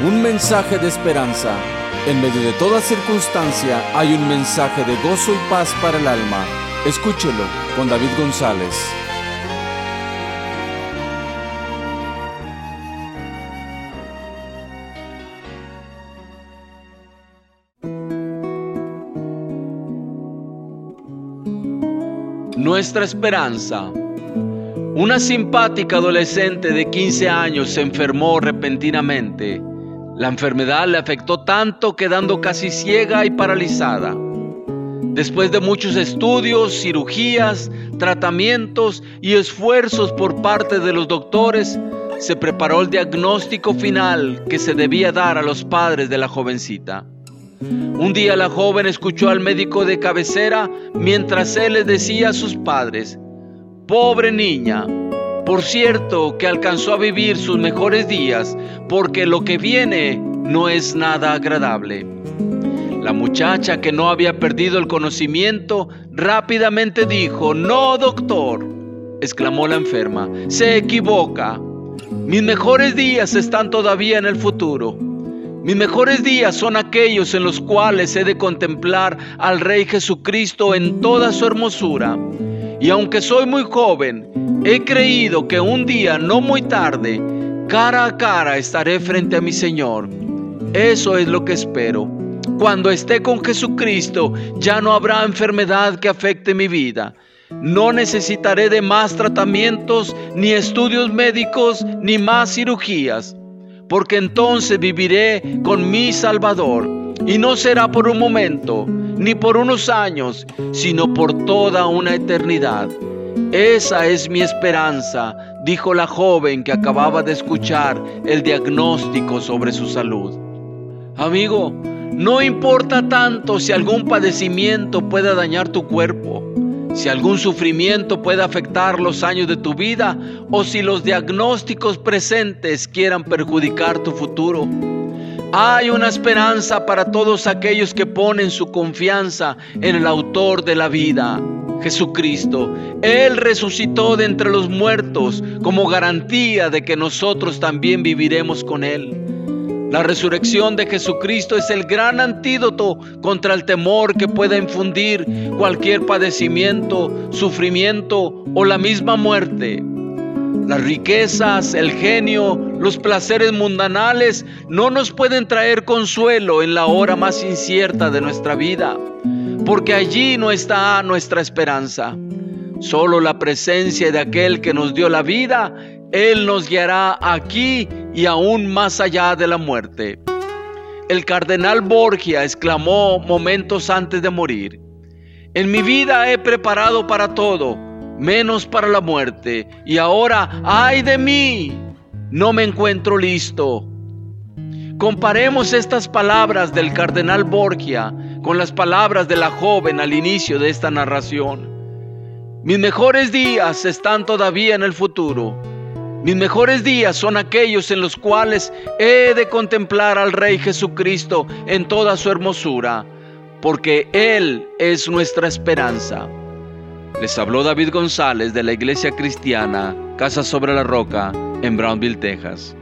Un mensaje de esperanza. En medio de toda circunstancia hay un mensaje de gozo y paz para el alma. Escúchelo con David González. Nuestra esperanza. Una simpática adolescente de 15 años se enfermó repentinamente. La enfermedad le afectó tanto quedando casi ciega y paralizada. Después de muchos estudios, cirugías, tratamientos y esfuerzos por parte de los doctores, se preparó el diagnóstico final que se debía dar a los padres de la jovencita. Un día la joven escuchó al médico de cabecera mientras él le decía a sus padres, pobre niña, por cierto que alcanzó a vivir sus mejores días porque lo que viene no es nada agradable. La muchacha que no había perdido el conocimiento rápidamente dijo, no doctor, exclamó la enferma, se equivoca. Mis mejores días están todavía en el futuro. Mis mejores días son aquellos en los cuales he de contemplar al Rey Jesucristo en toda su hermosura. Y aunque soy muy joven, he creído que un día no muy tarde, cara a cara estaré frente a mi Señor. Eso es lo que espero. Cuando esté con Jesucristo, ya no habrá enfermedad que afecte mi vida. No necesitaré de más tratamientos, ni estudios médicos, ni más cirugías porque entonces viviré con mi Salvador. Y no será por un momento, ni por unos años, sino por toda una eternidad. Esa es mi esperanza, dijo la joven que acababa de escuchar el diagnóstico sobre su salud. Amigo, no importa tanto si algún padecimiento pueda dañar tu cuerpo si algún sufrimiento puede afectar los años de tu vida o si los diagnósticos presentes quieran perjudicar tu futuro. Hay una esperanza para todos aquellos que ponen su confianza en el autor de la vida, Jesucristo. Él resucitó de entre los muertos como garantía de que nosotros también viviremos con Él. La resurrección de Jesucristo es el gran antídoto contra el temor que pueda infundir cualquier padecimiento, sufrimiento o la misma muerte. Las riquezas, el genio, los placeres mundanales no nos pueden traer consuelo en la hora más incierta de nuestra vida, porque allí no está nuestra esperanza. Solo la presencia de aquel que nos dio la vida él nos guiará aquí y aún más allá de la muerte. El cardenal Borgia exclamó momentos antes de morir, en mi vida he preparado para todo, menos para la muerte, y ahora, ay de mí, no me encuentro listo. Comparemos estas palabras del cardenal Borgia con las palabras de la joven al inicio de esta narración. Mis mejores días están todavía en el futuro mis mejores días son aquellos en los cuales he de contemplar al Rey Jesucristo en toda su hermosura, porque Él es nuestra esperanza. Les habló David González de la Iglesia Cristiana, Casa sobre la Roca, en Brownville, Texas.